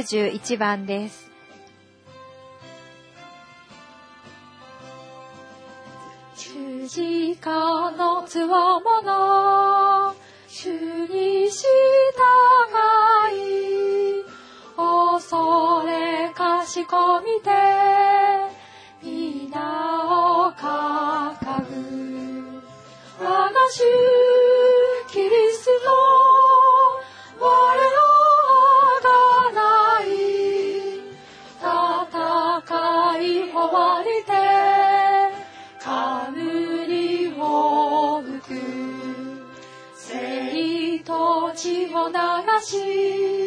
191番です。十字架のつわもの主に従い恐れかしこみて皆を掲ぐ我が主流し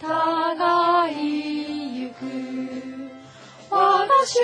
互い行く。我が主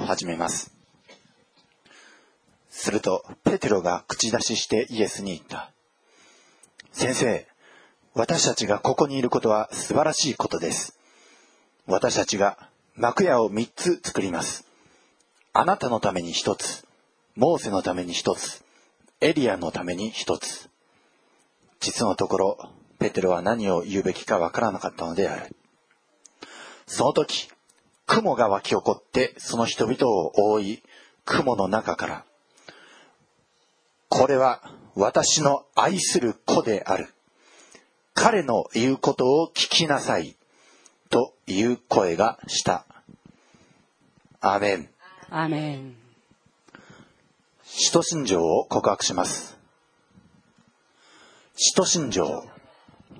を始めます。すると、ペテロが口出ししてイエスに言った。先生、私たちがここにいることは素晴らしいことです。私たちが幕屋を三つ作ります。あなたのために一つ、モーセのために一つ、エリアのために一つ。実のところ、ペテロは何を言うべきかわからなかったのである。その時、雲が湧き起こってその人々を覆い、雲の中から、これは私の愛する子である。彼の言うことを聞きなさい。という声がした。アーメン。アーメン。使徒信条を告白します。使徒信条。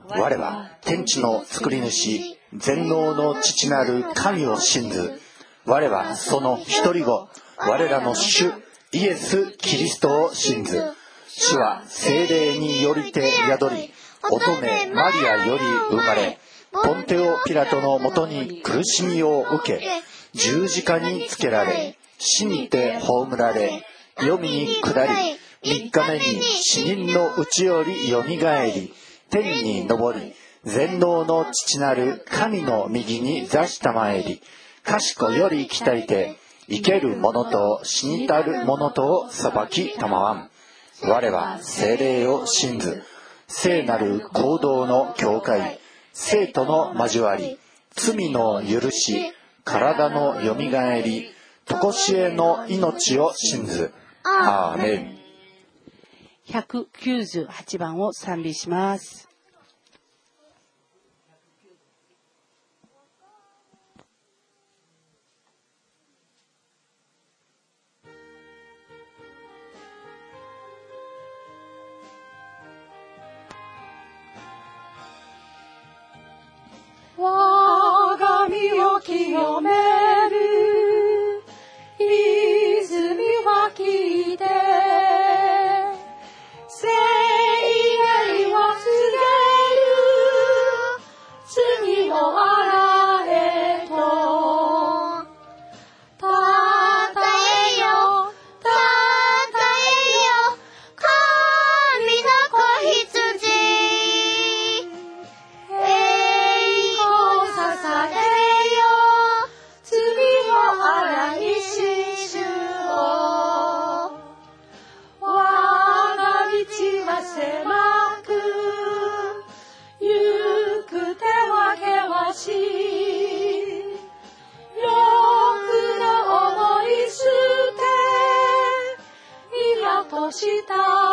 我は天地の作り主、全能の父なる神を信ず。我はその一人子、我らの主、イエス・キリストを信ず。主は精霊によりて宿り、乙女マリアより生まれ、ポンテオ・ピラトのもとに苦しみを受け、十字架につけられ、死にて葬られ、黄泉に下り、三日目に死人のうちよりよみがえり、天に昇り、全能の父なる神の右に座したまえり、賢より来たりて、生ける者と死にたる者とを裁きたまわん。我は精霊を信ず、聖なる行動の境界、生徒の交わり、罪の許し、体のよみがえり、とこしえの命を信ず。アーメン。198番を賛美します。我が身を清める。泉は聞いて。した。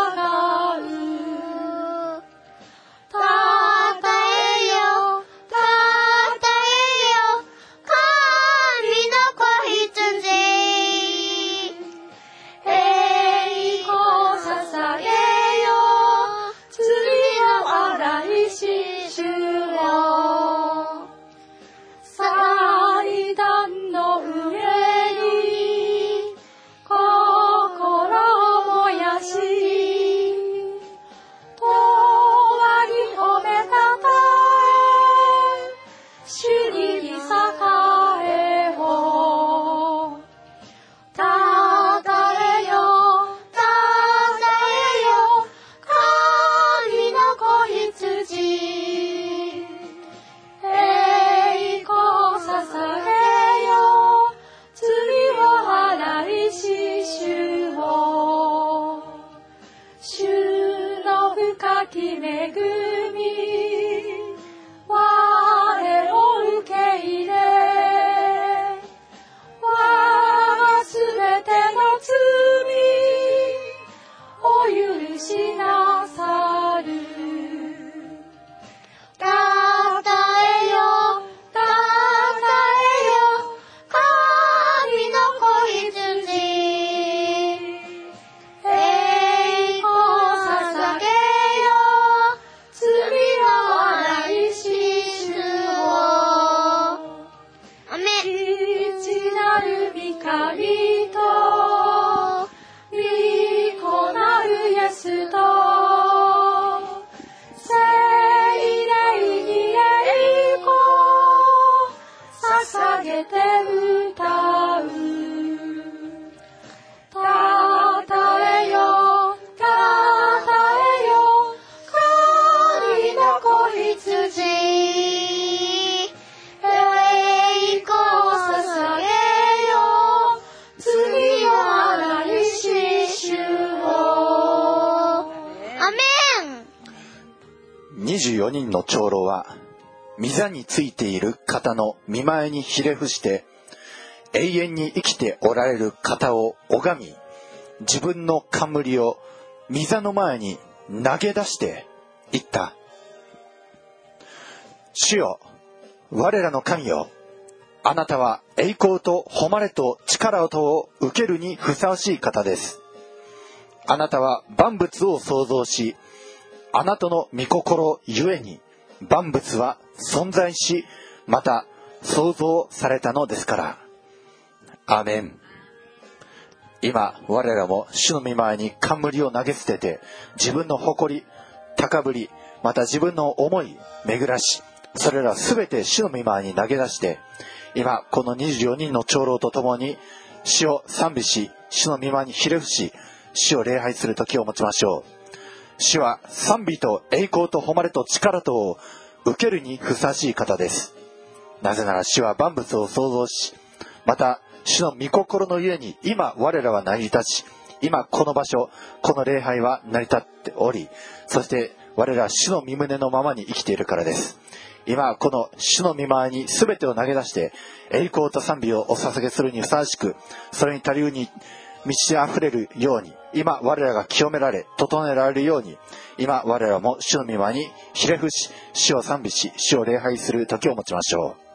御座についている方の見前にひれ伏して、永遠に生きておられる方を拝み、自分の冠を御座の前に投げ出して言った。主よ、我らの神よ、あなたは栄光と誉れと力とを受けるにふさわしい方です。あなたは万物を創造し、あなたの御心ゆえに万物は存在し、また創造されたのですから。アメン。今、我らも主の御前に冠を投げ捨てて、自分の誇り、高ぶり、また自分の思い、巡らし、それらすべて主の御前に投げ出して、今、この24人の長老と共に、主を賛美し、主の御前にひれ伏し、主を礼拝する時を持ちましょう。主は賛美と栄光と誉れと力とを受けるにふさわしい方です。なぜなら主は万物を創造し、また主の御心のゆえに今我らは成り立ち、今この場所、この礼拝は成り立っており、そして我ら主の身胸のままに生きているからです。今この主の御前に全てを投げ出して、栄光と賛美をお捧げするにふさわしく、それに足りうに満ち溢れるように、今我らが清められ、整えられるように、今我らも主の御前にひれ伏し、死を賛美し、死を礼拝する時を持ちましょう。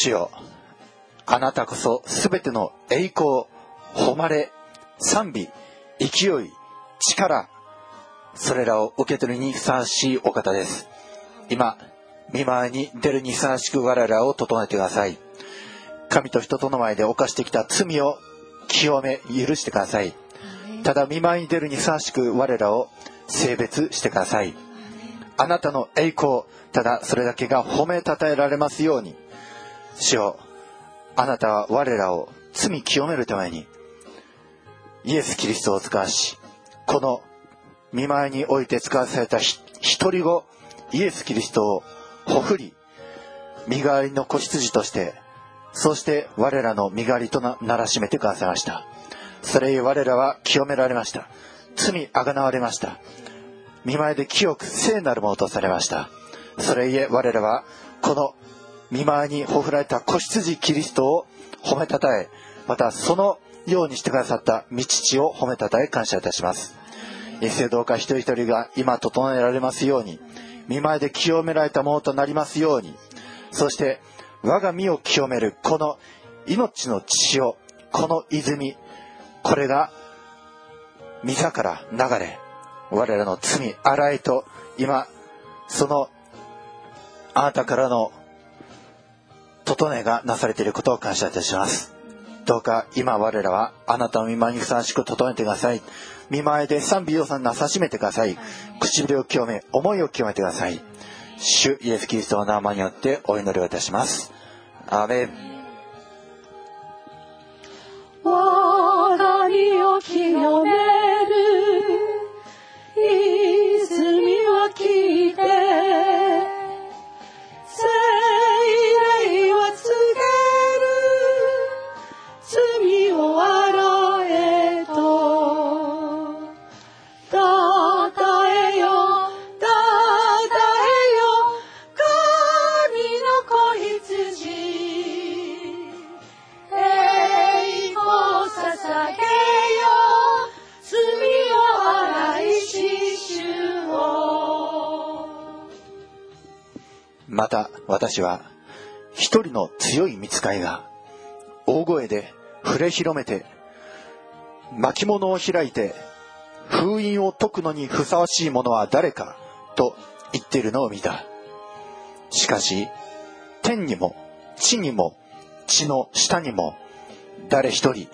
主よあなたこそすべての栄光誉れ賛美勢い力それらを受け取るにふさわしいお方です。今見舞いに出るにふさわしく我らを整えてください。神と人との前で犯してきた罪を清め許してください。ただ見舞いに出るにふさわしく我らを性別してください。あなたの栄光ただそれだけが褒めたたえられますように主よ。あなたは我らを罪清めるためにイエス・キリストを使わしこの見舞いにおいて使わされた一人子イエス・キリストをほふり身代わりの子羊としてそして我らの身代わりとならしめてくださいました。それゆえ我らは清められました。罪あがなわれました。見舞いで清く聖なるものとされました。それゆえ我らはこの見舞いにほふられた子羊キリストを褒めたたえまたそのようにしてくださった御父を褒めたたえ感謝いたします。イエスどうか一人一人が今整えられますように見舞いで清められたものとなりますようにそして我が身を清めるこの命の血をこの泉これが溝から流れ我らの罪洗いと今そのあなたからの整えがなされていることを感謝いたします。どうか今我らはあなたの見舞いにふさわしく整えてください。見舞いで賛美要素なさしめてください。唇を清め思いを清めてください。主イエス・キリストの名前によってお祈りをいたします。アーメン。我が身を清める。泉は聞いてまた私は一人の強い見つかいが大声で触れ広めて巻物を開いて封印を解くのにふさわしいものは誰かと言っているのを見た。しかし天にも地にも地の下にも誰一人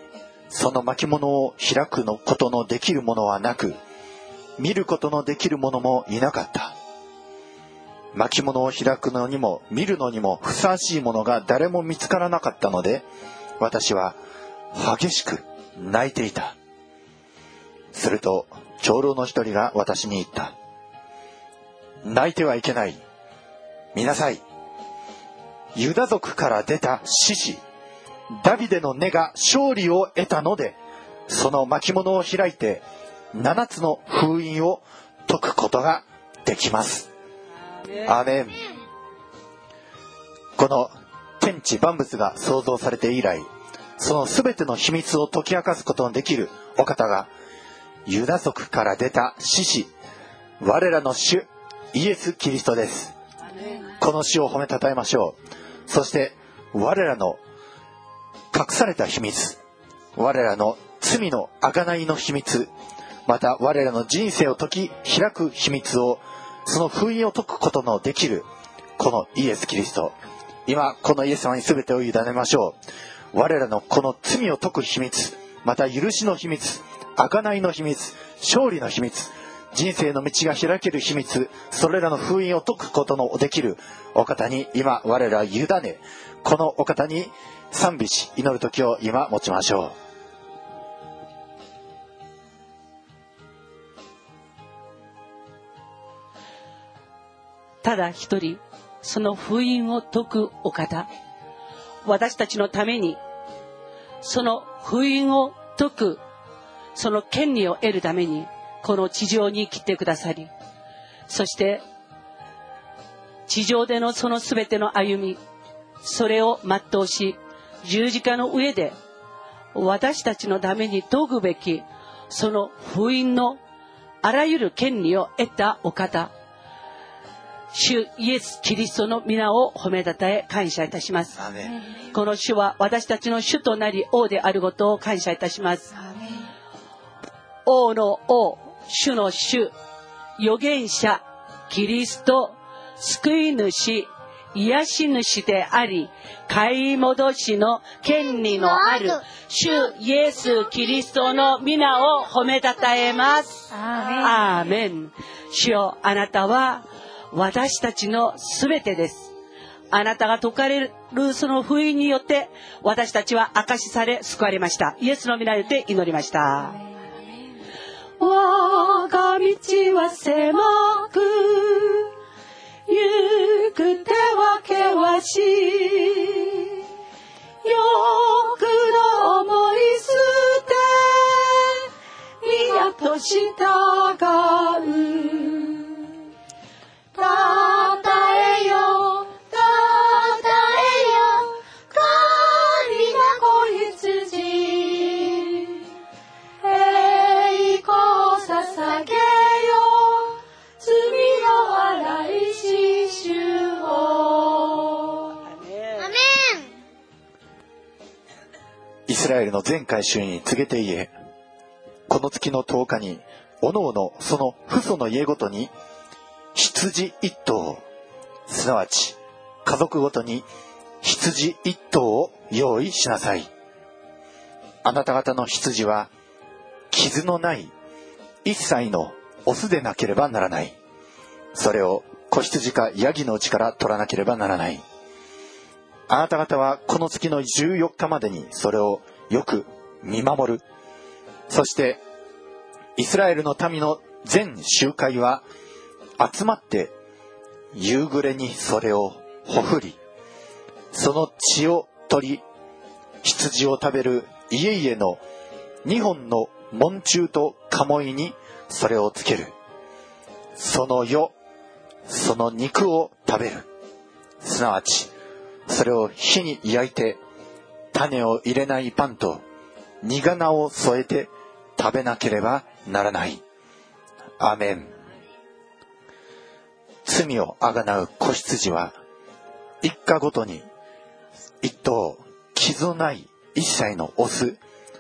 その巻物を開くのことのできるものはなく見ることのできる者もいなかった。巻物を開くのにも見るのにもふさわしいものが誰も見つからなかったので私は激しく泣いていた。すると長老の一人が私に言った。泣いてはいけない。見なさい。ユダ族から出た獅子。ダビデの根が勝利を得たのでその巻物を開いて7つの封印を解くことができます。アーメン。この天地万物が創造されて以来その全ての秘密を解き明かすことのできるお方がユダ族から出た獅子我らの主イエス・キリストです。この主を褒めたたえましょう。そして我らの隠された秘密我らの罪の贖いの秘密また我らの人生を解き開く秘密をその封印を解くことのできるこのイエス・キリスト。今このイエス様に全てを委ねましょう。我らのこの罪を解く秘密。また許しの秘密。贖いの秘密。勝利の秘密。人生の道が開ける秘密。それらの封印を解くことのできる。お方に今我ら委ね。このお方に賛美し祈る時を今持ちましょう。ただ一人、その封印を解くお方。私たちのために、その封印を解く、その権利を得るために、この地上に来てくださり、そして、地上でのその全ての歩み、それを全うし、十字架の上で、私たちのために解くべき、その封印のあらゆる権利を得たお方。主イエス・キリストの皆を褒めたたえ感謝いたします。この主は私たちの主となり王であることを感謝いたします。王の王、主の主、預言者、キリスト、救い主、癒し主であり、買い戻しの権利のある、主イエス・キリストの皆を褒めたたえます。アーメン。主よ、あなたは私たちのすべてです。あなたが解かれるその封印によって私たちは証しされ救われました。イエスの皆によって祈りました。我が道は狭く、行く手は険しい。欲の思い捨て、宮と従う。イスラエルの全回収に告げて言え。この月の10日におのおのその父祖の家ごとに羊一頭。すなわち家族ごとに羊一頭を用意しなさい。あなた方の羊は傷のない一切のオスでなければならない。それを子羊かヤギのうちから取らなければならない。あなた方はこの月の14日までにそれをよく見守る。そして、イスラエルの民の全集会は集まって夕暮れにそれをほふり、その血を取り、羊を食べる家々の2本の門柱と鴨居にそれをつける。その世、その肉を食べる。すなわち、それを火に焼いて種を入れないパンと苦菜を添えて食べなければならない。アメン。罪をあがなう子羊は一家ごとに一頭傷のない一切のオス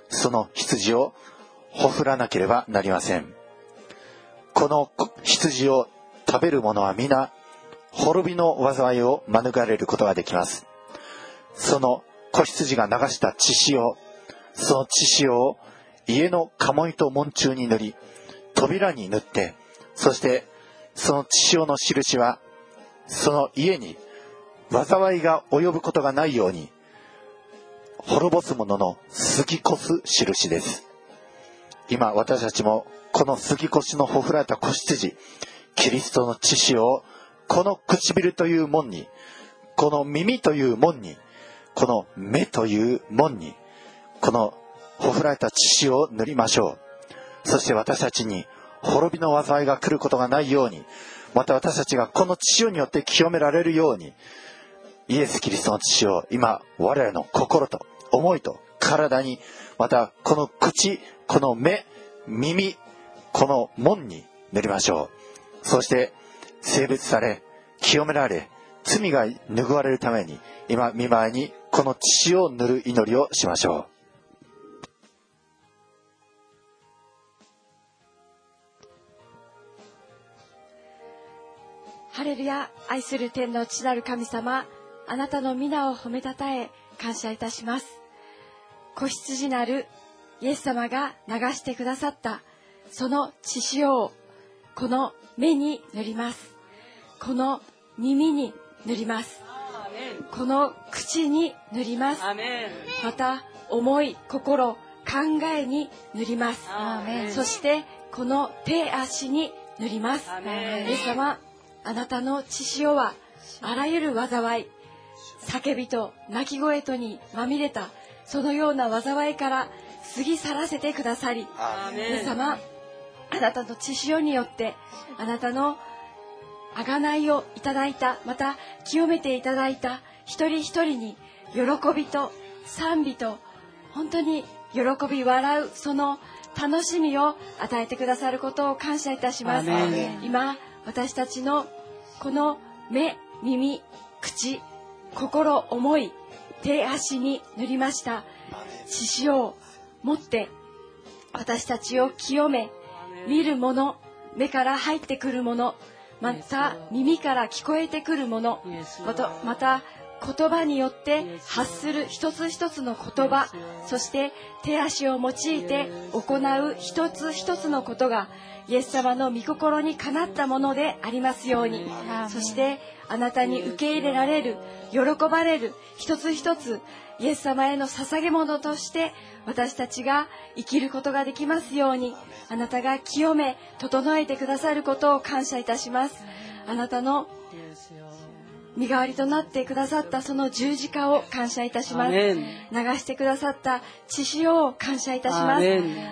その羊をほふらなければなりません。この羊を食べる者は皆滅びの災いを免れることができます。その子羊が流した血潮、その血潮を家の鴨居と門柱に塗り、扉に塗って、そしてその血潮の印は、その家に災いが及ぶことがないように、滅ぼす者の過ぎ越す印です。今私たちもこの過ぎ越しのほふられた子羊、キリストの血潮をこの唇という門に、この耳という門に、この目という門に、このほふられた血潮を塗りましょう。そして私たちに滅びの災いが来ることがないように、また私たちがこの血潮によって清められるように、イエス・キリストの血潮を今、我々の心と思いと体に、またこの口、この目、耳、この門に塗りましょう。そして、性別され、清められ、罪が拭われるために、今、見舞いにこの血を塗る祈りをしましょう。ハレルヤ愛する天の父なる神様あなたの皆を褒めたたえ感謝いたします。子羊なるイエス様が流してくださったその血潮をこの目に塗ります。この耳に塗ります。この口に塗ります。また思い心考えに塗ります。そしてこの手足に塗ります。イエス様あなたの血潮はあらゆる災い叫びと泣き声とにまみれたそのような災いから過ぎ去らせてくださりアーメンイエス様あなたの血潮によってあなたの贖いをいただいたまた清めていただいた一人一人に喜びと賛美と本当に喜び笑うその楽しみを与えてくださることを感謝いたします。今私たちのこの目耳口心思い手足に塗りました。血潮を持って私たちを清め見るもの目から入ってくるものまた耳から聞こえてくるものまたまた言葉によって発する一つ一つの言葉そして手足を用いて行う一つ一つのことがイエス様の御心にかなったものでありますように。そしてあなたに受け入れられる喜ばれる一つ一つイエス様への捧げ物として私たちが生きることができますようにあなたが清め整えてくださることを感謝いたします。あなたの身代わりとなってくださったその十字架を感謝いたします。流してくださった血潮を感謝いたします。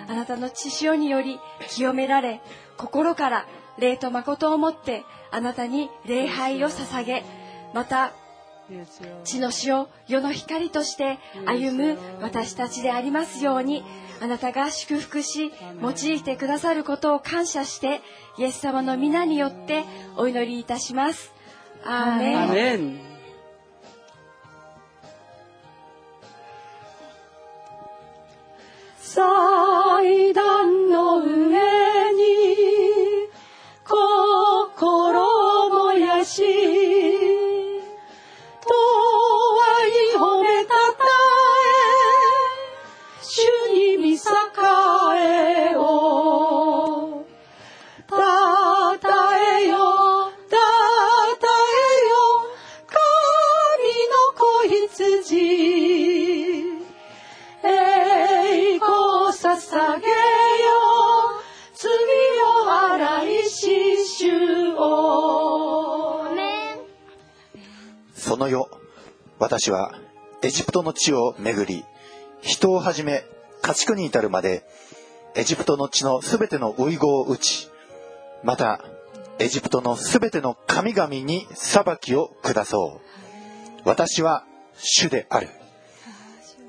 あなたの血潮により清められ心から霊と誠をもってあなたに礼拝を捧げまた血の潮世の光として歩む私たちでありますようにあなたが祝福し用いてくださることを感謝してイエス様の皆によってお祈りいたしますアーメその夜、私はエジプトの地を巡り、人をはじめ家畜に至るまで、エジプトの地のすべての遺語を打ち、また、エジプトのすべての神々に裁きを下そう。私は主である。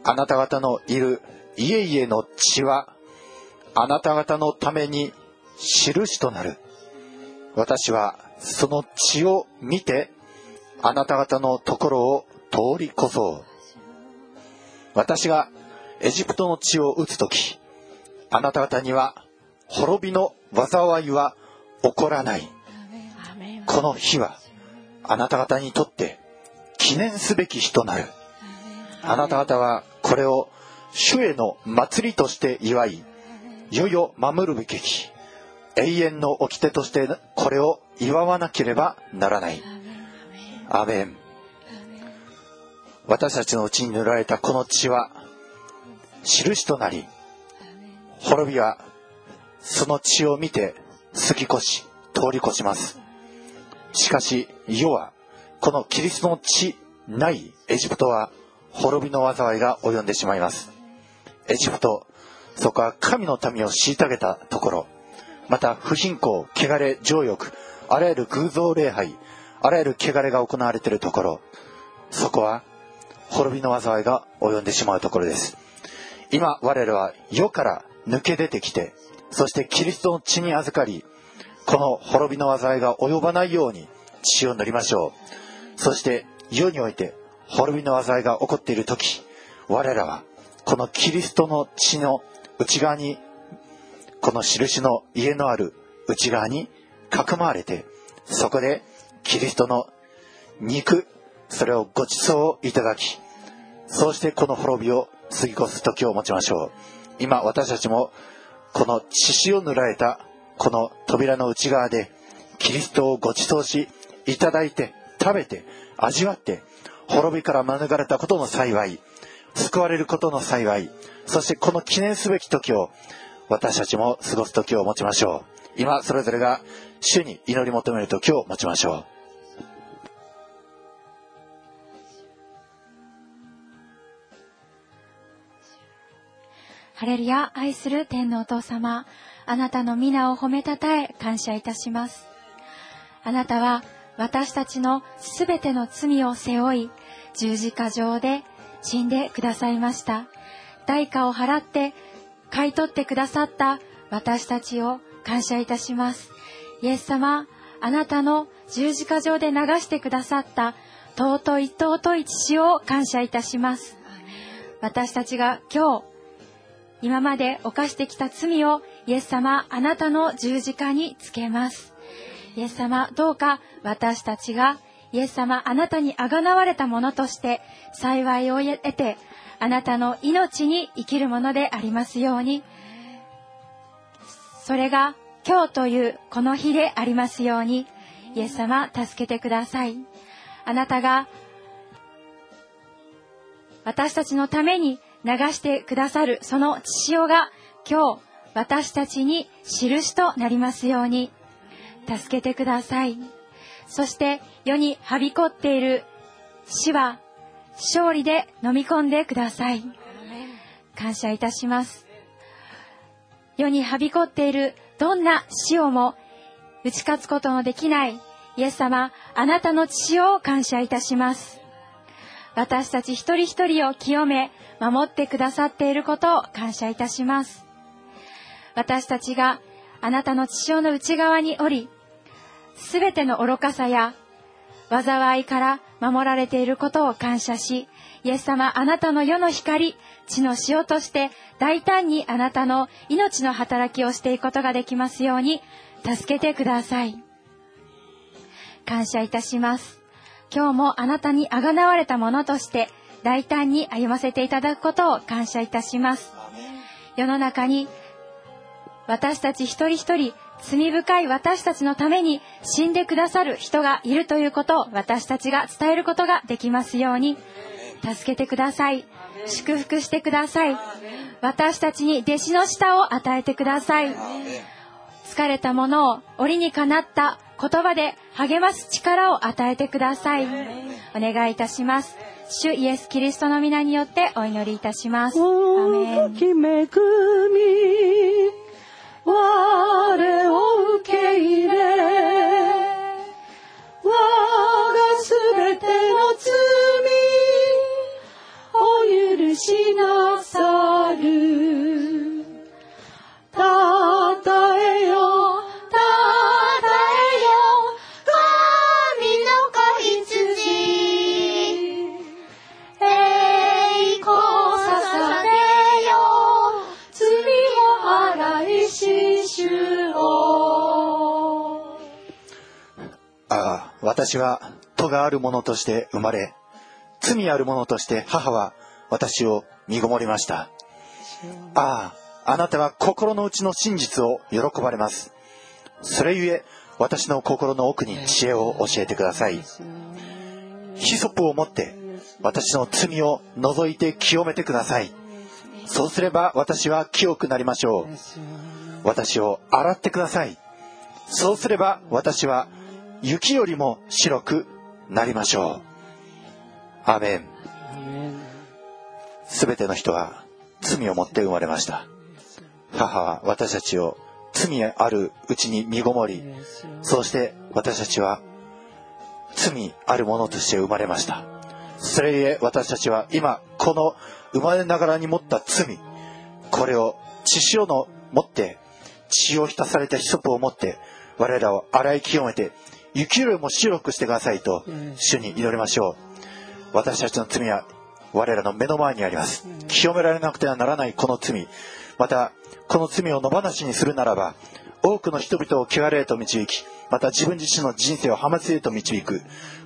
あなた方のいる家々の血は、あなた方のために印となる。私はその血を見て、あなた方のところを通り越そう。私がエジプトの血を打つとき、あなた方には滅びの災いは起こらない。この日はあなた方にとって記念すべき日となる。あなた方はこれを主への祭りとして祝い、いよいよ守るべき、永遠の掟としてこれを祝わなければならない。アメン。私たちのうちに塗られたこの血は、印となり、滅びはその血を見て過ぎ越し、通り越します。しかし、世は、このキリストの血ないエジプトは、滅びの災いが及んでしまいます。エジプト、そこは神の民を虐げたところ、また不貧困、汚れ、情欲、あらゆる偶像礼拝、あらゆる汚れが行われているところ、そこは滅びの災いが及んでしまうところです。今我らは世から抜け出てきて、そしてキリストの血に預かり、この滅びの災いが及ばないように血を塗りましょう。そして世において滅びの災いが起こっている時、我らはこのキリストの血の内側に、この印の家のある内側にかくまわれて、そこでキリストの肉、それをご馳走いただき、そうしてこの滅びを過ぎ越す時を持ちましょう。今私たちもこの血潮を塗られたこの扉の内側でキリストをご馳走しいただいて食べて味わって滅びから免れたことの幸い救われることの幸いそしてこの記念すべき時を私たちも過ごす時を持ちましょう今それぞれが主に祈り求める時を持ちましょうハレルヤ、愛する天のお父様、あなたの皆を褒めたたえ感謝いたします。あなたは私たちのすべての罪を背負い、十字架上で死んでくださいました。代価を払って買い取ってくださった私たちを感謝いたします。イエス様、あなたの十字架上で流してくださった尊い尊い血を感謝いたします。私たちが今日、今まで犯してきた罪をイエス様、あなたの十字架につけます。イエス様、どうか私たちがイエス様、あなたにあがなわれたものとして幸いを得て、あなたの命に生きるものでありますように、それが今日というこの日でありますように、イエス様、助けてください。あなたが私たちのために流してくださるその血潮が今日私たちに印となりますように助けてください。そして世にはびこっている死は勝利で飲み込んでください。感謝いたします。世にはびこっているどんな死をも打ち勝つことのできないイエス様、あなたの血を感謝いたします。私たち一人一人を清め、守ってくださっていることを感謝いたします。私たちがあなたの血潮の内側におり、すべての愚かさや災いから守られていることを感謝し、イエス様、あなたの世の光、地の塩として大胆にあなたの命の働きをしていくことができますように、助けてください。感謝いたします。今日もあなたにあがなわれたものとして大胆に歩ませていただくことを感謝いたします。世の中に私たち一人一人罪深い私たちのために死んでくださる人がいるということを私たちが伝えることができますように助けてください。祝福してください。私たちに弟子の舌を与えてください。疲れたものを折にかなった言葉で励ます力を与えてください。お願いいたします。主イエス・キリストの皆によってお祈りいたします。アーメン大き恵み我を受け入れ我がすべての罪私は戸がある者として生まれ、罪ある者として母は私を身ごもりました。ああ、あなたは心の内の真実を喜ばれます。それゆえ、私の心の奥に知恵を教えてください。ヒソップを持って、私の罪を除いて清めてください。そうすれば私は清くなりましょう。私を洗ってください。そうすれば私は雪よりも白くなりましょう。アメン。すべての人は罪を持って生まれました。母は私たちを罪あるうちに身ごもり、そして私たちは罪あるものとして生まれました。それゆえ私たちは今この生まれながらに持った罪、これを血潮の持って、血を浸されたヒソプを持って、我らを洗い清めて、雪よりも白くしてくださいと、主に祈りましょう。私たちの罪は我らの目の前にあります。清められなくてはならないこの罪。また、この罪を野放しにするならば、多くの人々を汚れへと導き、また自分自身の人生を破滅へと導く、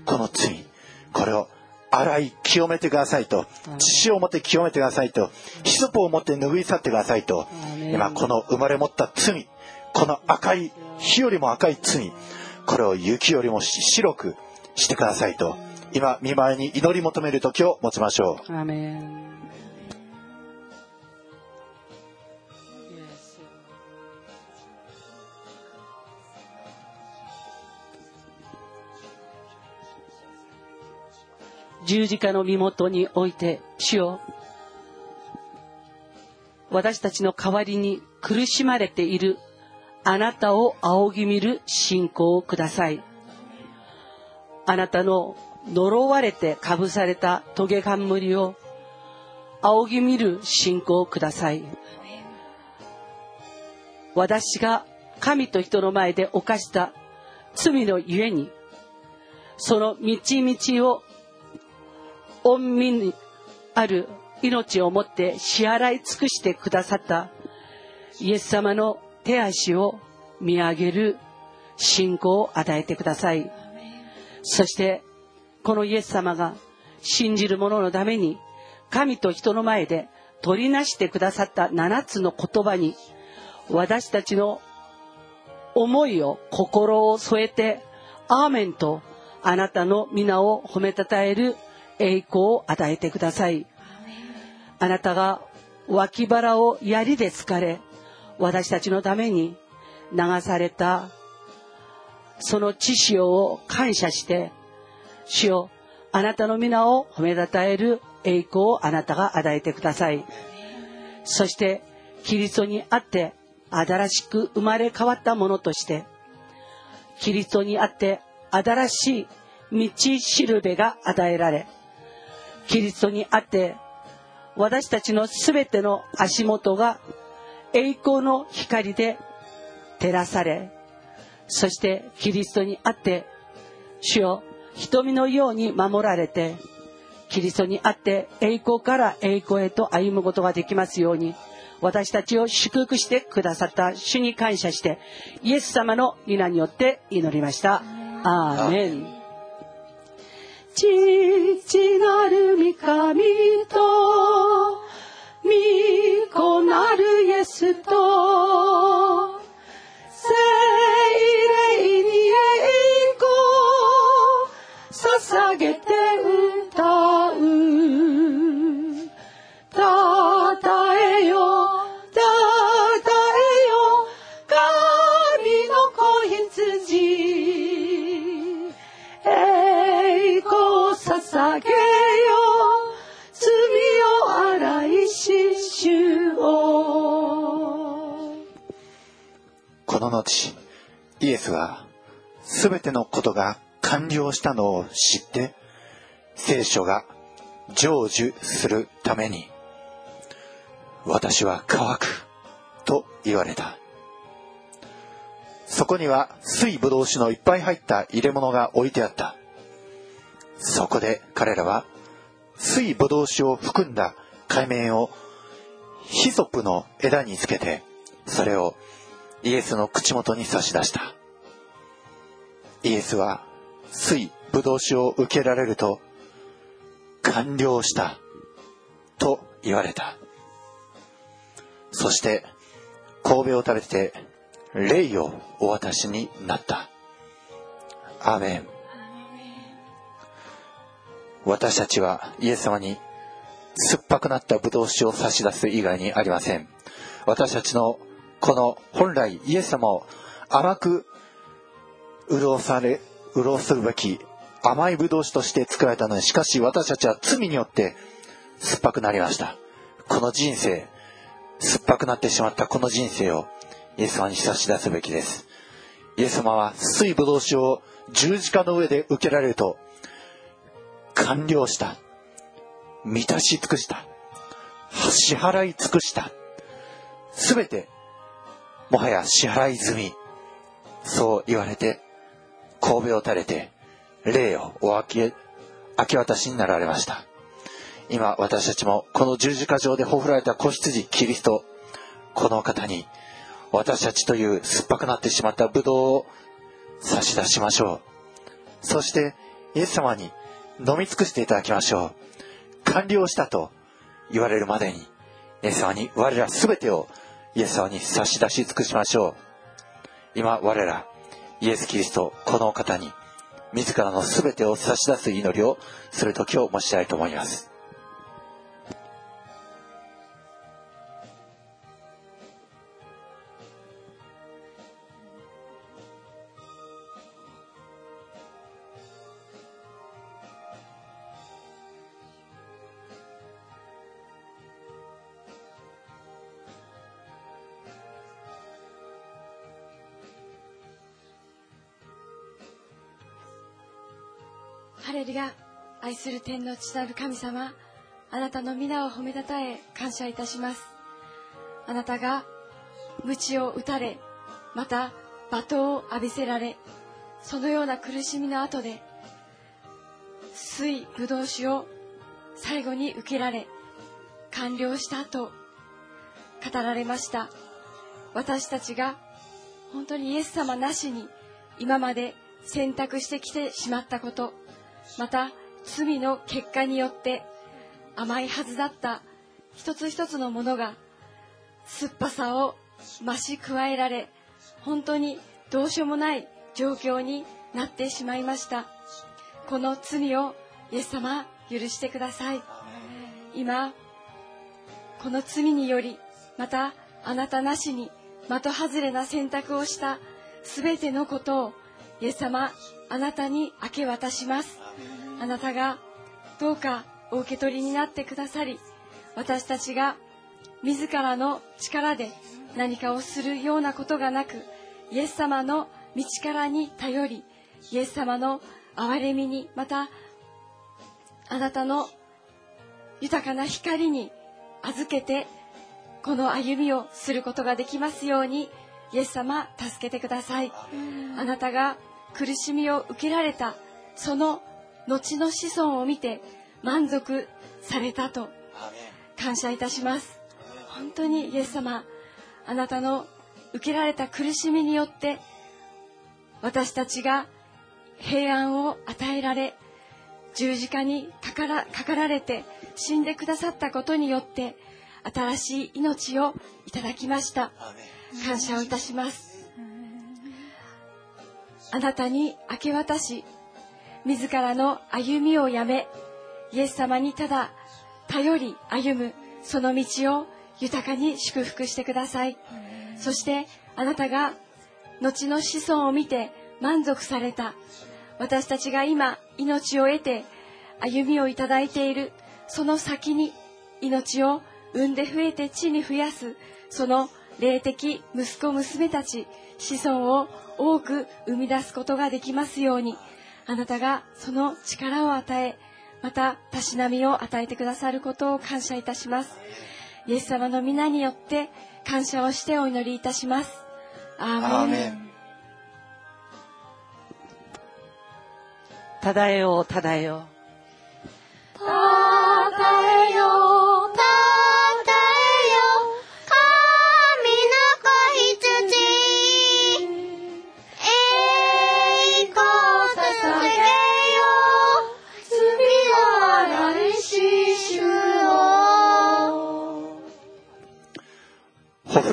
この罪。これを洗い清めてくださいと、血を持って清めてくださいと、ヒソポを持って拭い去ってくださいと、今この生まれ持った罪、この赤い、火よりも赤い罪、これを雪よりも白くしてくださいと、今見舞いに祈り求める時を持ちましょう。アメン十字架の身元において主よ。私たちの代わりに苦しまれているあなたを仰ぎ見る信仰をください。あなたの呪われてかぶされたトゲ冠を仰ぎ見る信仰をください。私が神と人の前で犯した罪のゆえに、その道々を、恩民にある命をもって支払い尽くしてくださったイエス様の手足を見上げる信仰を与えてください。そして、このイエス様が信じる者のために、神と人の前で取りなしてくださった七つの言葉に、私たちの思いを、心を添えて、アーメンとあなたの皆を褒めたたえる栄光を与えてください。あなたが脇腹を槍で突かれ、私たちのために流されたその知識を感謝して、主よ、あなたの皆を褒めたたえる栄光をあなたが与えてください。そして、キリストにあって、新しく生まれ変わったものとして、キリストにあって、新しい道しるべが与えられ、キリストにあって、私たちのすべての足元が栄光の光で照らされ、そしてキリストにあって、主よ、瞳のように守られて、キリストにあって栄光から栄光へと歩むことができますように、私たちを祝福してくださった主に感謝して、イエス様の皆によって祈りました。アーメン。父なる御神と、この後、イエスはすべてのことが完了したのを知って、聖書が成就するために、私は乾くと言われた。そこには水ぶどう酒のいっぱい入った入れ物が置いてあった。そこで彼らは水ぶどう酒を含んだ海面をヒソプの枝につけて、それをイエスの口元に差し出した。イエスは水ぶどう酒を受けられると、完了したと言われた。そして、神戸を食べて、霊をお渡しになった。アーメン。私たちはイエス様に酸っぱくなったブドウ酒を差し出す以外にありません。私たちのこの本来イエス様を甘く潤され、潤するべき甘いブドウ酒として作られたのに、しかし私たちは罪によって酸っぱくなりました。この人生、酸っぱくなってしまったこの人生をイエス様に差し出すべきです。イエス様は水ぶどう酒を十字架の上で受けられると、完了した。満たし尽くした。支払い尽くした。すべて、もはや支払い済み。そう言われて、神戸を垂れて、霊をお明け、明け渡しになられました。今、私たちもこの十字架上でほふられた子羊キリスト、この方に、私たちという酸っぱくなってしまったブドウを差し出しましょう。そして、イエス様に飲み尽くしていただきましょう。完了したと言われるまでに、イエス様に我らすべてをイエス様に差し出し尽くしましょう。今我ら、イエス・キリスト、このお方に、自らのすべてを差し出す祈りをする時を持ちたいと思います。愛する天の父なる神様あなたの皆を褒めたたえ感謝いたします。あなたが鞭を打たれまた罵倒を浴びせられそのような苦しみの後で水ぶどう酒を最後に受けられ完了したと語られました。私たちが本当にイエス様なしに今まで選択してきてしまったことまた罪の結果によって甘いはずだった一つ一つのものが酸っぱさを増し加えられ本当にどうしようもない状況になってしまいましたこの罪をイエス様許してください今この罪によりまたあなたなしに的外れな選択をした全てのことをイエス様あなたに明け渡しますあなたがどうかお受け取りになってくださり私たちが自らの力で何かをするようなことがなくイエス様の道からに頼りイエス様の憐れみにまたあなたの豊かな光に預けてこの歩みをすることができますようにイエス様助けてください。あなたが苦しみを受けられたその後の子孫を見て満足されたと感謝いたします。本当にイエス様あなたの受けられた苦しみによって私たちが平安を与えられ十字架にかからかかられて死んでくださったことによって新しい命をいただきました。感謝をいたします。あなたに明け渡し自らの歩みをやめイエス様にただ頼り歩むその道を豊かに祝福してください。そしてあなたが後の子孫を見て満足された。私たちが今命を得て歩みをいただいているその先に命を産んで増えて地に増やすその霊的息子娘たち子孫を多く生み出すことができますように。あなたがその力を与えまたたしなみを与えてくださることを感謝いたします。イエス様の皆によって感謝をしてお祈りいたします。アーメン。アーメン。ただえようただえよたたえよた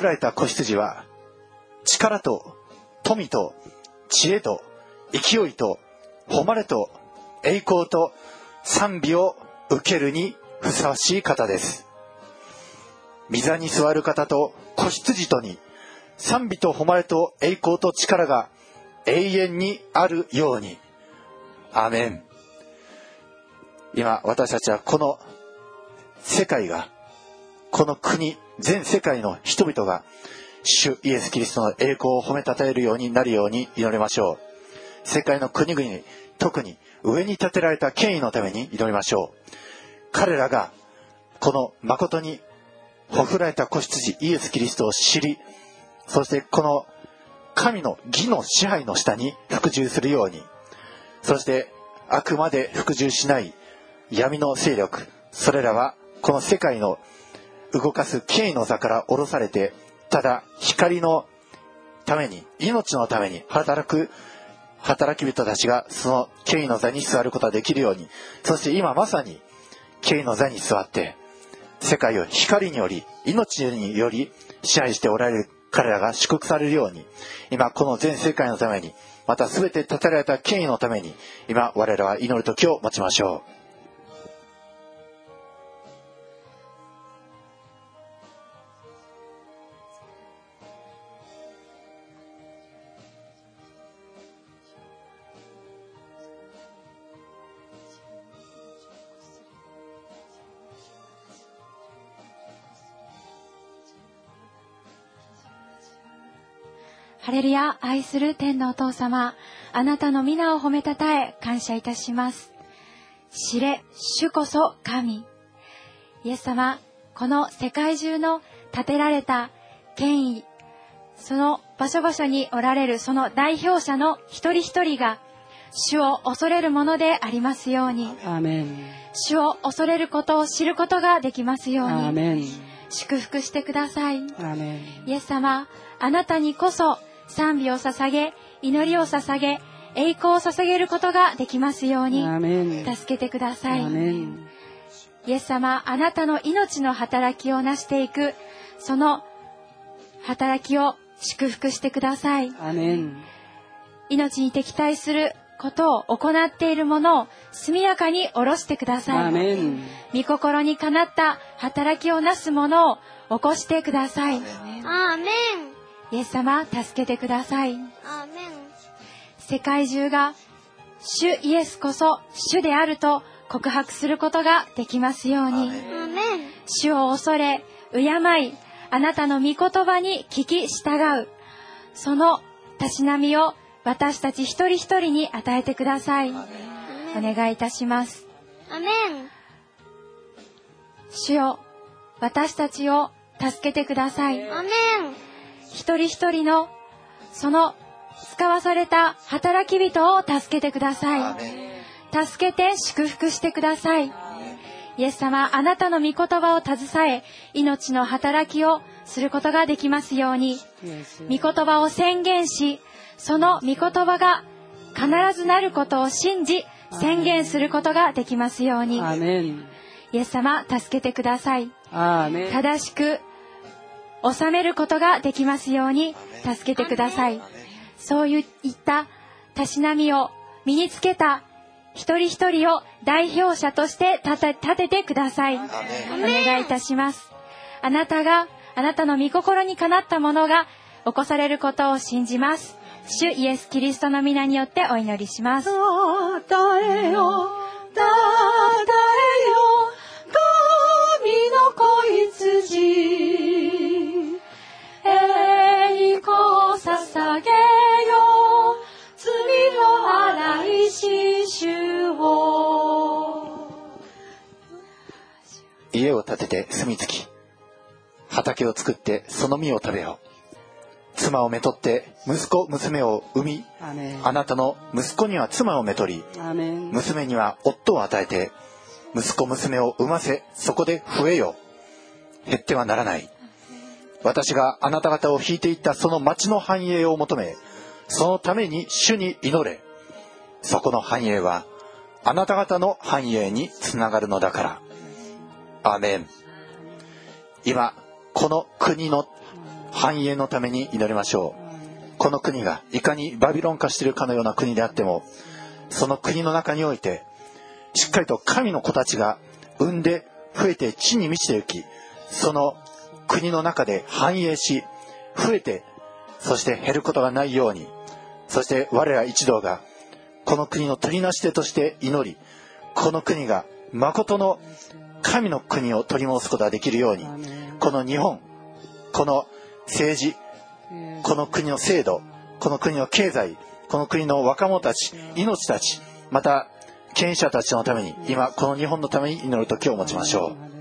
られた子羊は力と富と知恵と勢いと誉れと栄光と賛美を受けるにふさわしい方です。御座に座る方と子羊とに賛美と誉れと栄光と力が永遠にあるように。アメン。今私たちはこの世界がこの国全世界の人々が主イエス・キリストの栄光を褒めたたえるようになるように祈りましょう。世界の国々に特に上に立てられた権威のために祈りましょう。彼らがこの誠にほふられた子羊イエス・キリストを知りそしてこの神の義の支配の下に服従するように。そしてあくまで服従しない闇の勢力。それらはこの世界の動かす権威の座から降ろされてただ光のために命のために働く働き人たちがその権威の座に座ることができるようにそして今まさに権威の座に座って世界を光により命により支配しておられる彼らが祝福されるように今この全世界のためにまた全て立てられた権威のために今我らは祈る時を持ちましょう。ハレルヤ、愛する天のお父様、あなたの皆を褒めたたえ、感謝いたします。知れ、主こそ神。イエス様、この世界中の建てられた権威、その場所場所におられるその代表者の一人一人が主を恐れるものでありますように。アーメン。主を恐れることを知ることができますように。アーメン。祝福してください。アーメン。イエス様あなたにこそ賛美を捧げ祈りを捧げ栄光を捧げることができますように助けてください。イエス様あなたの命の働きを成していくその働きを祝福してください。命に敵対することを行っているものを速やかに下ろしてくだアさい。御心にかなった働きをなすものを起こしてください。アーメンイエス様助けてください。世界中が主イエスこそ主であると告白することができますように。主を恐れ敬いあなたの御言葉に聞き従う。そのたしなみを私たち一人一人に与えてください。お願いいたします。主よ私たちを助けてください一人一人のその使わされた働き人を助けてください。助けて祝福してください。イエス様あなたの御言葉を携え命の働きをすることができますように。御言葉を宣言しその御言葉が必ずなることを信じ宣言することができますように。イエス様助けてください。正しく収めることができますように助けてください。そういったたしなみを身につけた一人一人を代表者として立て立ててください。お願いいたします。あなたがあなたの御心にかなったものが起こされることを信じます。主イエス・キリストの皆によってお祈りします。たたえよたたえよ神の子羊てて住み着き。畑を作ってその実を食べよう。妻をめとって息子娘を産みあなたの息子には妻をめとり娘には夫を与えて息子娘を産ませそこで増えよ減ってはならない。私があなた方を引いていったその町の繁栄を求めそのために主に祈れ。そこの繁栄はあなた方の繁栄につながるのだからアメン。今この国の繁栄のために祈りましょう。この国がいかにバビロン化しているかのような国であってもその国の中においてしっかりと神の子たちが産んで増えて地に満ちてゆきその国の中で繁栄し増えてそして減ることがないようにそして我ら一同がこの国の取りなし手として祈りこの国が誠の神の国を取り戻すことができるようにこの日本この政治この国の制度この国の経済この国の若者たち命たちまた権威者たちのために今この日本のために祈る時を持ちましょう。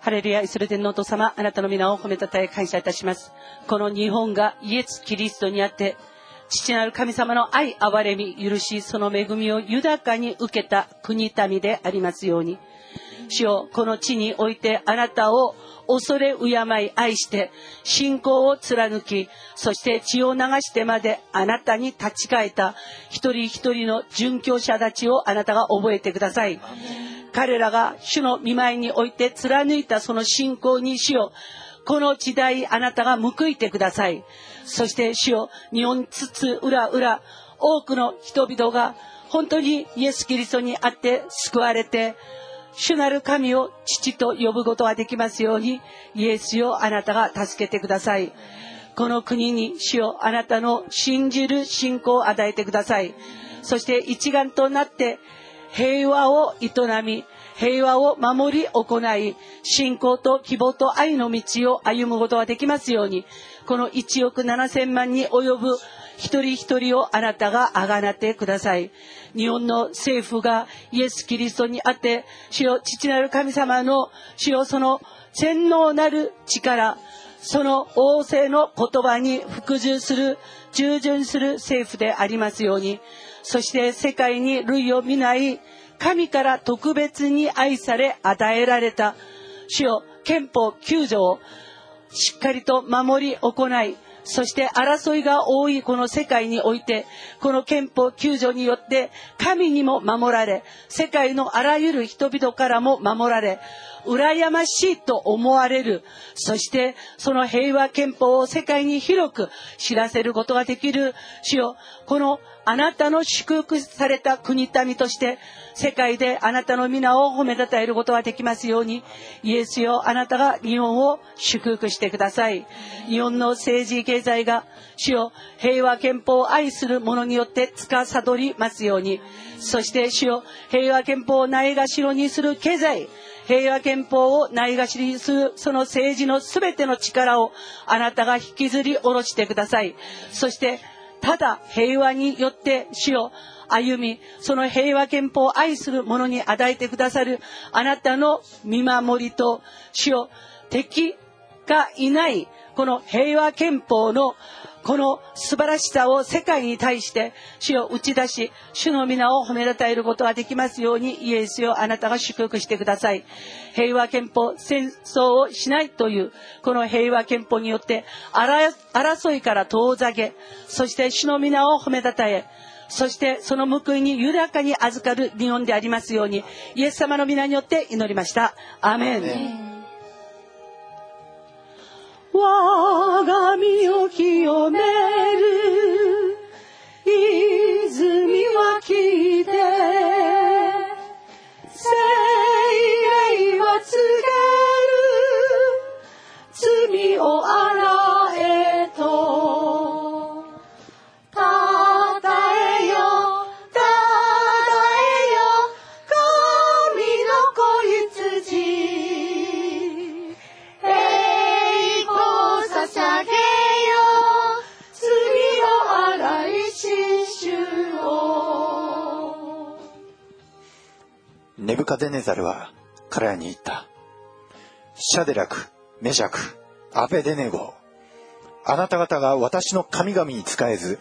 ハレルヤイスラエル天皇と様、あなたの皆を褒めたたえ感謝いたします。この日本がイエス・キリストにあって、父なる神様の愛、憐れみ、許し、その恵みを豊かに受けた国民でありますように。主よこの地においてあなたを恐れ敬い愛して信仰を貫きそして血を流してまであなたに立ち返った一人一人の殉教者たちをあなたが覚えてください彼らが主の見舞いにおいて貫いたその信仰に主よこの時代あなたが報いてください。そして主よ日本つつ裏裏多くの人々が本当にイエス・キリストにあって救われて主なる神を父と呼ぶことができますようにイエスをあなたが助けてください。この国に主をあなたの信じる信仰を与えてください。そして一丸となって平和を営み平和を守り行い、信仰と希望と愛の道を歩むことができますように、この1億7000万に及ぶ一人一人をあなたがあがなってください。日本の政府がイエス・キリストにあって、主よ父なる神様の主よその洗脳なる力、その王政の言葉に服従する、従順する政府でありますように、そして世界に類を見ない神から特別に愛され与えられた。主よ憲法9条をしっかりと守り行いそして争いが多いこの世界においてこの憲法9条によって神にも守られ世界のあらゆる人々からも守られ羨ましいと思われる。そしてその平和憲法を世界に広く知らせることができる主よ。このあなたの祝福された国民として世界であなたの皆を褒めたたえることができますようにイエスよあなたが日本を祝福してください。日本の政治経済が主よ平和憲法を愛する者によって司りますように。そして主よ平和憲法をないがしろにする経済平和憲法をないがしにするその政治の全ての力をあなたが引きずり下ろしてください。そしてただ平和によって主を歩み、その平和憲法を愛する者に与えてくださるあなたの見守りと主を敵がいないこの平和憲法のこの素晴らしさを世界に対して主を打ち出し、主の皆を褒めたたえることができますように、イエスよあなたが祝福してください。平和憲法、戦争をしないという、この平和憲法によって、争いから遠ざけ、そして主の皆を褒めたたえ、そしてその報いに豊かに預かる日本でありますように、イエス様の皆によって祈りました。アーメン我が身を清める。ネブカデネザルは彼らに言った。シャデラク、メシャク、アベデネゴ。あなた方が私の神々に仕えず、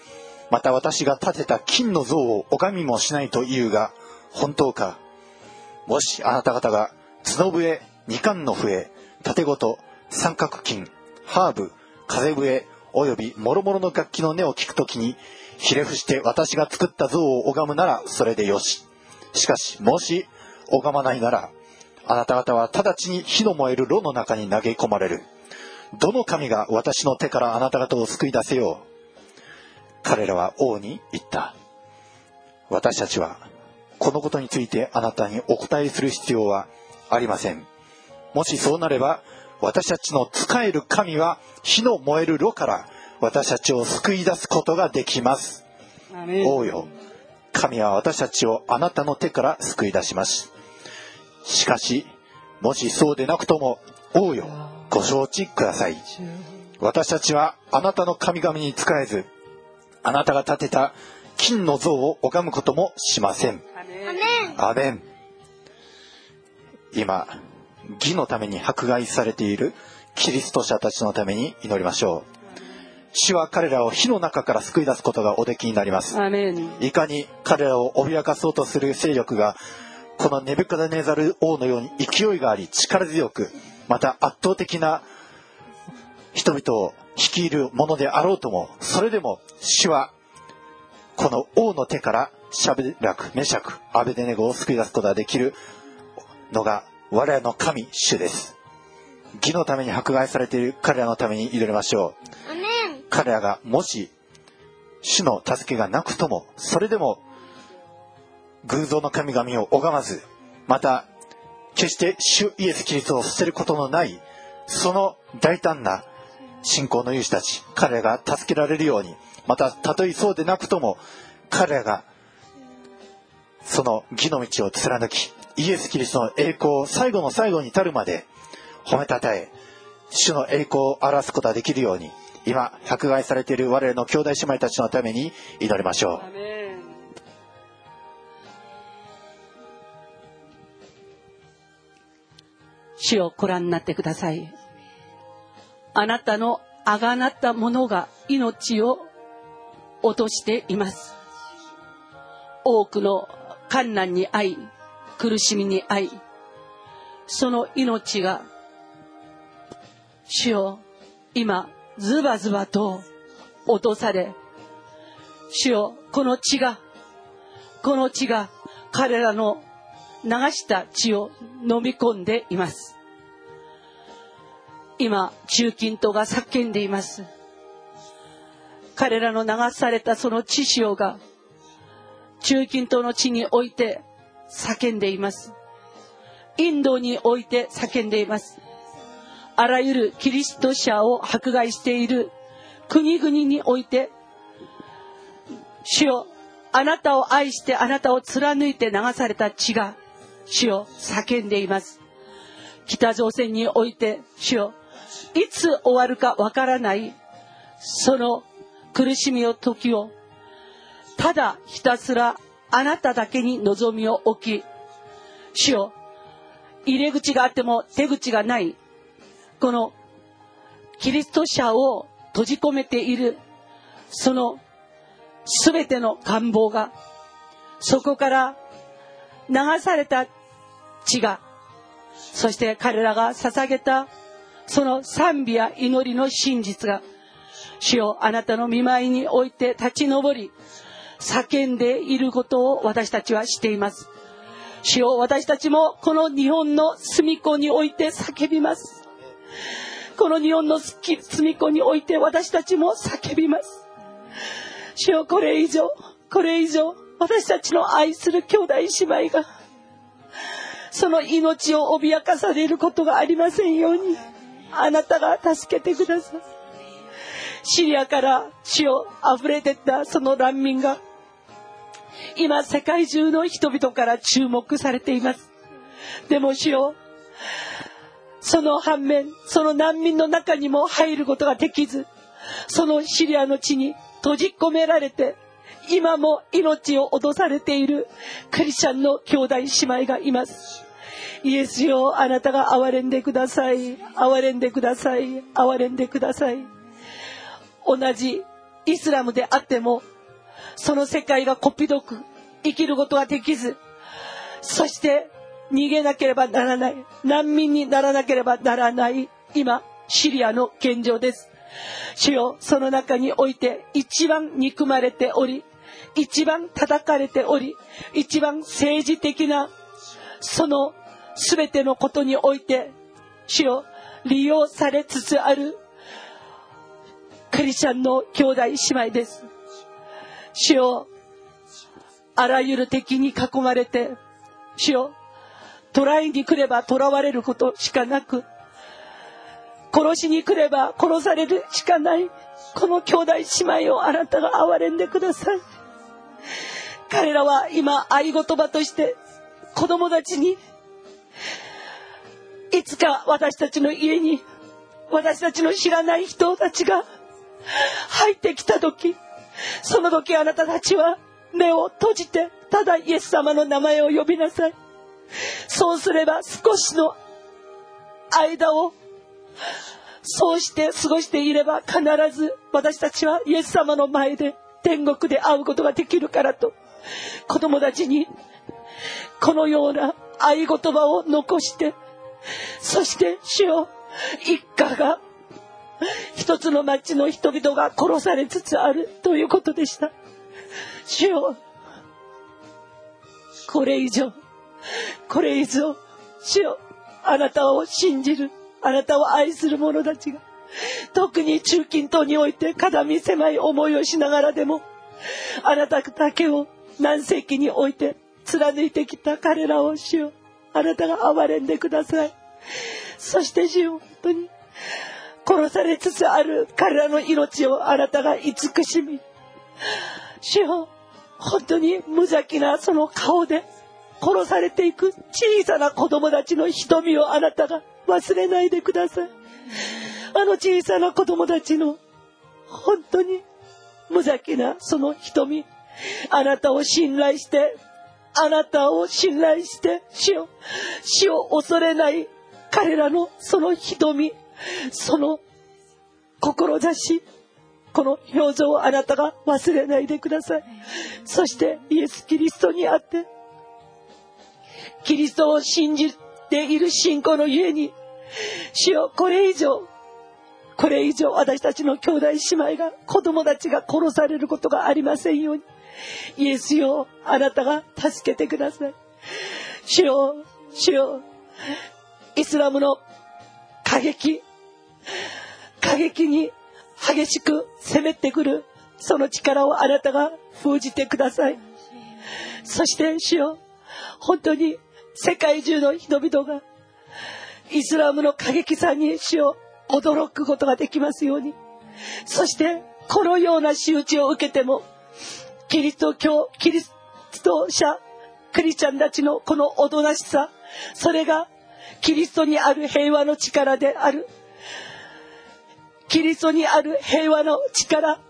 また私が建てた金の像を拝みもしないと言うが、本当か。もしあなた方が角笛、二冠の笛、盾ごと、三角金、ハーブ、風笛、および諸々の楽器の音を聞くときに、ひれ伏して私が作った像を拝むならそれでよし。しかし、もし拝まないなら、あなた方は直ちに火の燃える炉の中に投げ込まれる。どの神が私の手からあなた方を救い出せよう。彼らは王に言った。私たちは、このことについてあなたにお答えする必要はありません。もしそうなれば、私たちの使える神は火の燃える炉から私たちを救い出すことができます。王よ、神は私たちをあなたの手から救い出します。しかし、もしそうでなくとも、王よ、ご承知ください。私たちはあなたの神々に仕えず、あなたが建てた金の像を拝むこともしません。アメンアメン。今、義のために迫害されているキリスト者たちのために祈りましょう。主は彼らを火の中から救い出すことがおできになります。アメンいかに彼らを脅かそうとする勢力が、このネブカダネザル王のように勢いがあり力強く、また圧倒的な人々を率いるものであろうとも、それでも主はこの王の手からシャベラク、メシャク、アベデネゴを救い出すことができるのが我らの神、主です。義のために迫害されている彼らのために祈りましょう。彼らがもし主の助けがなくともそれでも偶像の神々を拝まずまた決して主イエス・キリストを捨てることのないその大胆な信仰の勇士たち彼らが助けられるようにまたたとえそうでなくとも彼らがその義の道を貫きイエス・キリストの栄光を最後の最後に至るまで褒めたたえ主の栄光を表すことができるように今迫害されている我々の兄弟姉妹たちのために祈りましょう。主をご覧になってください。あなたのあがなったものが命を落としています。多くの困難に遭い、苦しみに遭い、その命が、主よ、今、ズバズバと落とされ、主よ、この血が、この血が彼らの流した血を飲み込んでいます。今、中近東が叫んでいます。彼らの流されたその血潮が、中近東の地において叫んでいます。インドにおいて叫んでいます。あらゆるキリスト者を迫害している国々において、主よ、あなたを愛してあなたを貫いて流された血が、主よ、叫んでいます。北朝鮮において、主よ、いつ終わるかわからない、その苦しみを時を、ただひたすらあなただけに望みを置き、主よ、入れ口があっても出口がない、このキリスト者を閉じ込めている、そのすべての願望が、そこから流された血が、そして彼らが捧げたその賛美や祈りの真実が、主よあなたの見舞いにおいて立ち上り、叫んでいることを私たちはしています。主よ私たちもこの日本の隅っこにおいて叫びます。この日本の隅っこにおいて私たちも叫びます。主よこれ以上、これ以上、私たちの愛する兄弟姉妹が、その命を脅かされることがありませんように、あなたが助けてください。シリアから血を溢れてったその難民が、今世界中の人々から注目されています。でも主よ、その反面、その難民の中にも入ることができず、そのシリアの地に閉じ込められて、今も命を脅されているクリスチャンの兄弟姉妹がいます。イエスよ、あなたが憐れんでください。憐れんでください。憐れんでください。同じイスラムであっても、その世界がこっぴどく生きることができず、そして逃げなければならない。難民にならなければならない。今、シリアの現状です。主よ、その中において一番憎まれており、一番叩かれており、一番政治的な、その全てのことにおいて、主よ、利用されつつある、クリスチャンの兄弟姉妹です。主よ、あらゆる敵に囲まれて、主よ、捕らえに来れば囚われることしかなく、殺しに来れば殺されるしかない、この兄弟姉妹をあなたが憐れんでください。彼らは今愛言葉として子供たちにいつか私たちの家に私たちの知らない人たちが入ってきた時その時あなたたちは目を閉じてただイエス様の名前を呼びなさい。そうすれば少しの間をそうして過ごしていれば必ず私たちはイエス様の前で天国で会うことができるからと子供たちにこのような愛言葉を残してそして主よ一家が一つの町の人々が殺されつつあるということでした。主よこれ以上これ以上主よあなたを信じるあなたを愛する者たちが特に中近東において肩身狭い思いをしながらでもあなただけを何世紀において貫いてきた彼らを主よ。あなたが憐れんでください。そして主よ本当に。殺されつつある彼らの命をあなたが慈しみ。主よ本当に無邪気なその顔で殺されていく小さな子供たちの瞳をあなたが忘れないでください。あの小さな子供たちの本当に無邪気なその瞳、あなたを信頼して、あなたを信頼して、死を、死を恐れない彼らのその瞳、その志、この表情をあなたが忘れないでください。そしてイエス・キリストにあって、キリストを信じている信仰のゆえに、主よこれ以上、これ以上私たちの兄弟姉妹が、子供たちが殺されることがありませんように。イエスよ、あなたが助けてください。主よ、主よ、イスラムの過激、過激に激しく攻めてくる、その力をあなたが封じてください。そして主よ、本当に世界中の人々がイスラムの過激さに主を驚くことができますように。そしてこのような仕打ちを受けてもキリスト教、キリスト者、クリスチャンたちのこのおとなしさ、それがキリストにある平和の力である。キリストにある平和の力、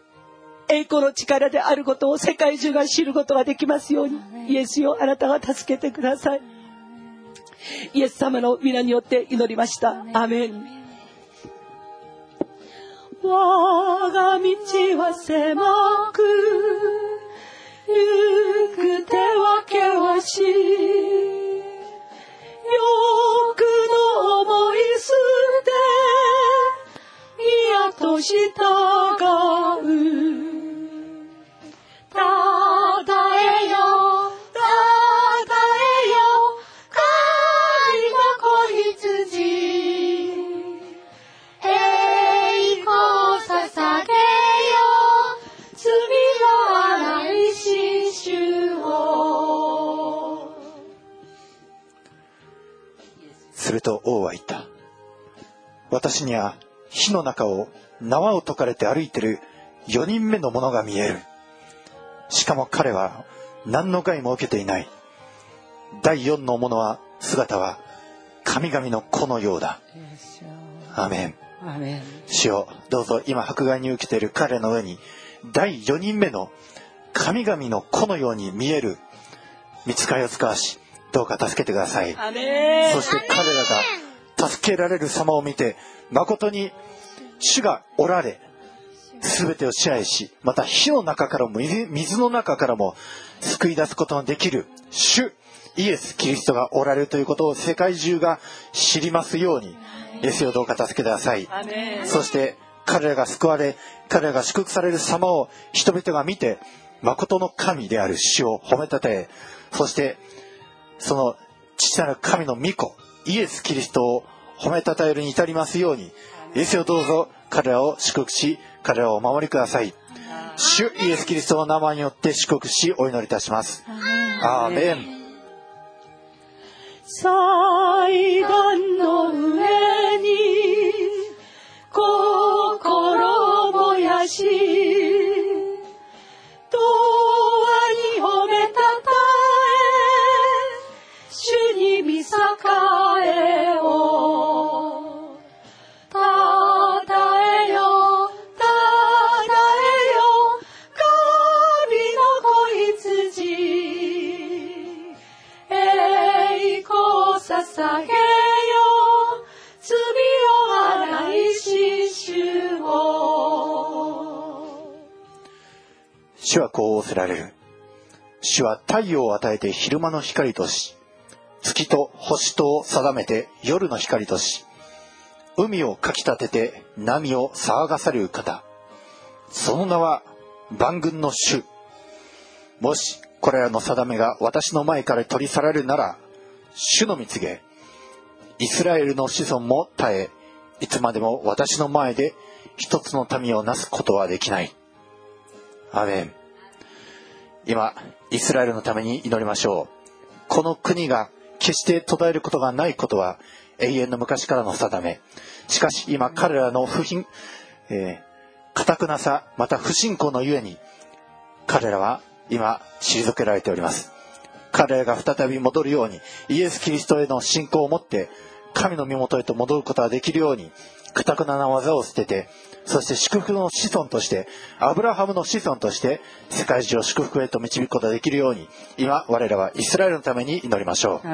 栄光の力であることを世界中が知ることができますように、イエスよ、あなたが助けてください。イエス様の皆によって祈りました。アメン。我が道は狭く行く手分けはし、欲の思い捨て、嫌と従う。ると王は言った。私には火の中を縄を解かれて歩いてる4人目の者が見える。しかも彼は何の害も受けていない。第4の者は姿は神々の子のようだ。アメン。アメン。主よどうぞ今迫害に受けている彼の上に第4人目の神々の子のように見える見つかりを使わしどうか助けてください。そして彼らが助けられる様を見て誠に主がおられ全てを支配しまた火の中からも水水の中からも救い出すことのできる主イエス・キリストがおられるということを世界中が知りますようにイエスをどうか助けてください。そして彼らが救われ彼らが祝福される様を人々が見て誠の神である主を褒めたたえそしてその父なる神の御子イエス・キリストを褒めたたえるに至りますようにイエスをどうぞ彼らを祝福し彼らをお守りください。主イエス・キリストの名前によって祝福しお祈りいたします。アーメン。祭壇の上に心燃やし主はこう仰せられる。主は太陽を与えて昼間の光とし月と星とを定めて夜の光とし海をかきたてて波を騒がされる方。その名は万軍の主。もしこれらの定めが私の前から取り去られるなら主の蜜げイスラエルの子孫も耐えいつまでも私の前で一つの民をなすことはできない。アメン。今イスラエルのために祈りましょう。この国が決して途絶えることがないことは永遠の昔からの定め。しかし今彼らの不品えー、くなさまた不信仰のゆえに彼らは今退けられております。彼らが再び戻るようにイエス・キリストへの信仰を持って神の身元へと戻ることができるようにくたくなな技を捨ててそして祝福の子孫としてアブラハムの子孫として世界中を祝福へと導くことができるように今我らはイスラエルのために祈りましょう。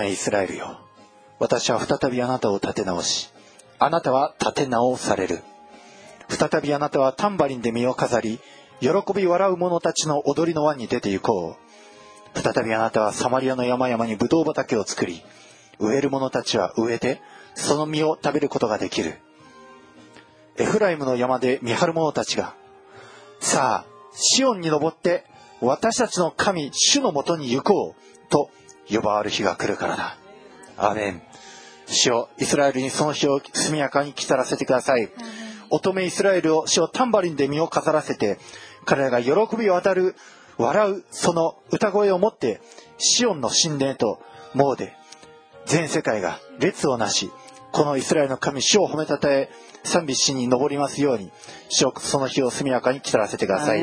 アメン乙女イスラエルよ。私は再びあなたを立て直しあなたは立て直される。再びあなたはタンバリンで身を飾り喜び笑う者たちの踊りの輪に出て行こう。再びあなたはサマリアの山々にブドウ畑を作り植える者たちは植えてその実を食べることができる。エフライムの山で見張る者たちがさあシオンに登って私たちの神主のもとに行こう。と呼ばわる日が来るからだ。アーメン。主よイスラエルにその日を速やかに来たらせてください。乙女イスラエルを主をタンバリンで身を飾らせて彼らが喜び渡る笑うその歌声を持ってシオンの神殿とモーで全世界が列をなしこのイスラエルの神主を褒めたたえ賛美しに登りますように主よその日を速やかに来たらせてください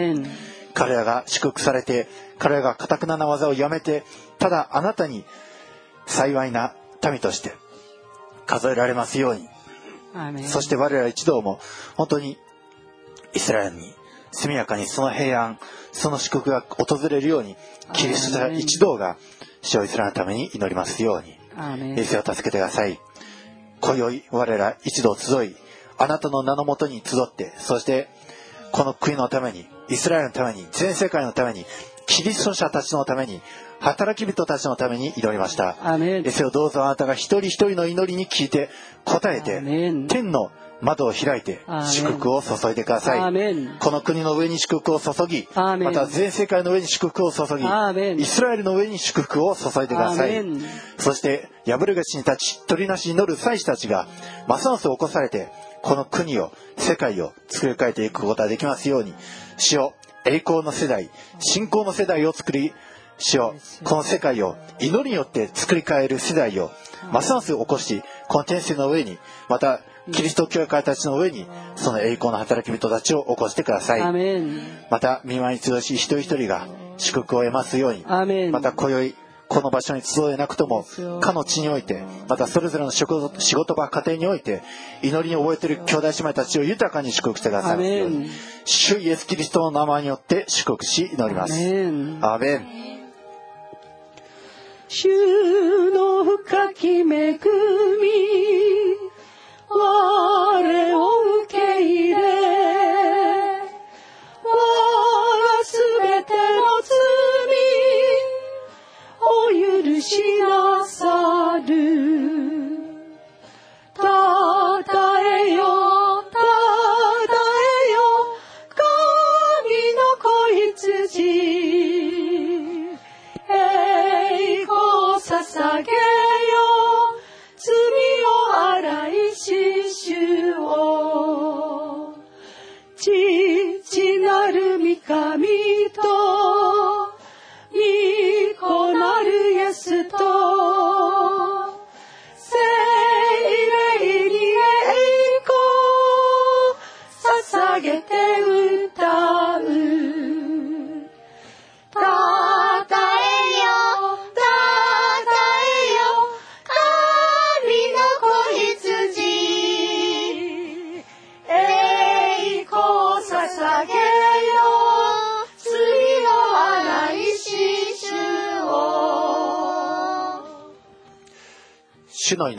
彼らが祝福されて彼らが堅くなな技をやめてただあなたに幸いな民として数えられますように。そして我ら一同も本当にイスラエルに速やかにその平安その祝福が訪れるようにキリスト者一同が主をイスラエルのために祈りますように。アメンイエスを助けてください。今宵我ら一同集いあなたの名のもとに集ってそしてこの国のためにイスラエルのために全世界のためにキリスト者たちのために働き人たちのために祈りました。エスをどうぞあなたが一人一人の祈りに聞いて答えて天の窓を開いて祝福を注いでください。この国の上に祝福を注ぎまた全世界の上に祝福を注ぎイスラエルの上に祝福を注いでください。そして破る口に立ち鳥なしに乗る祭司たちがますます起こされてこの国を世界を作り変えていくことができますように。主よ栄光の世代信仰の世代を作り主よこの世界を祈りによって作り変える世代をますます起こしこの天性の上にまたキリスト教会たちの上にその栄光の働き人たちを起こしてください。また見舞いに集し一人一人が祝福を得ますように。また今宵この場所に集えなくともかの地においてまたそれぞれの仕事場家庭において祈りに覚えている兄弟姉妹たちを豊かに祝福してください主イエスキリストの名前によって祝福し祈りまアすアーメン。主の深き恵み我を受け入れ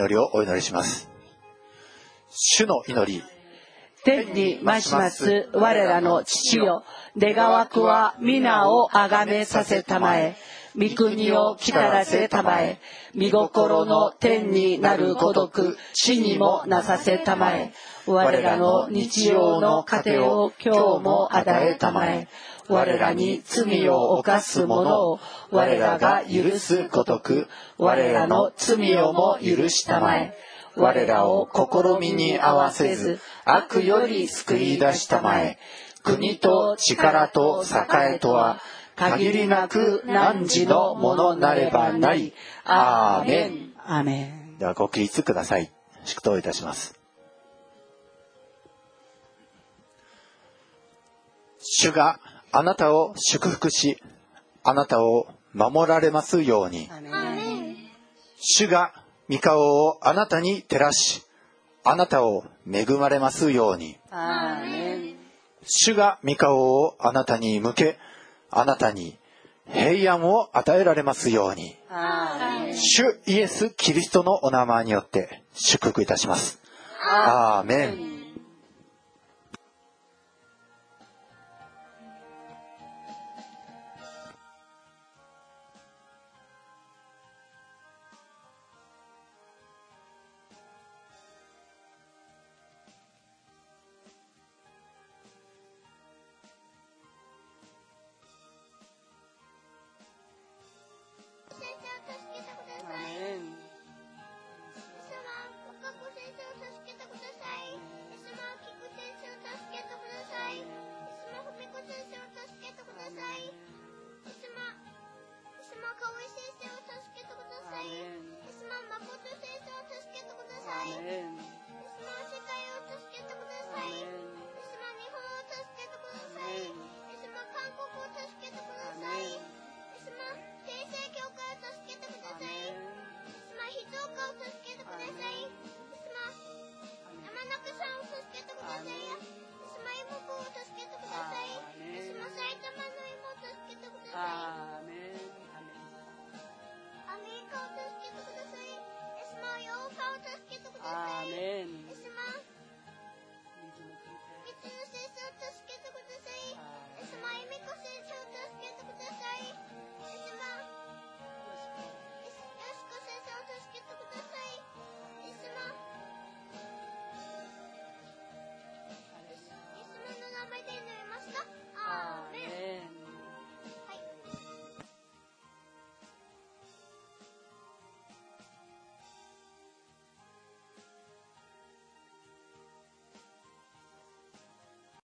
りをお祈りします。主の祈り。天に増します我らの父よ。願わくは皆をあがめさせたまえ。御国を来たらせたまえ。見心の天になる孤独死にもなさせたまえ。我らの日曜の糧を今日も与えたまえ。我らに罪を犯す者を我らが許すごとく我らの罪をも許したまえ。我らを試みに合わせず悪より救い出したまえ。国と力と栄えとは限りなく汝のものなればないアーメン。アーメン。ではご起立ください。祝祷いたします。主があなたを祝福しあなたを守られますように主が御顔をあなたに照らしあなたを恵まれますように主が御顔をあなたに向けあなたに平安を与えられますように主イエス・キリストのお名前によって祝福いたします。アーメン。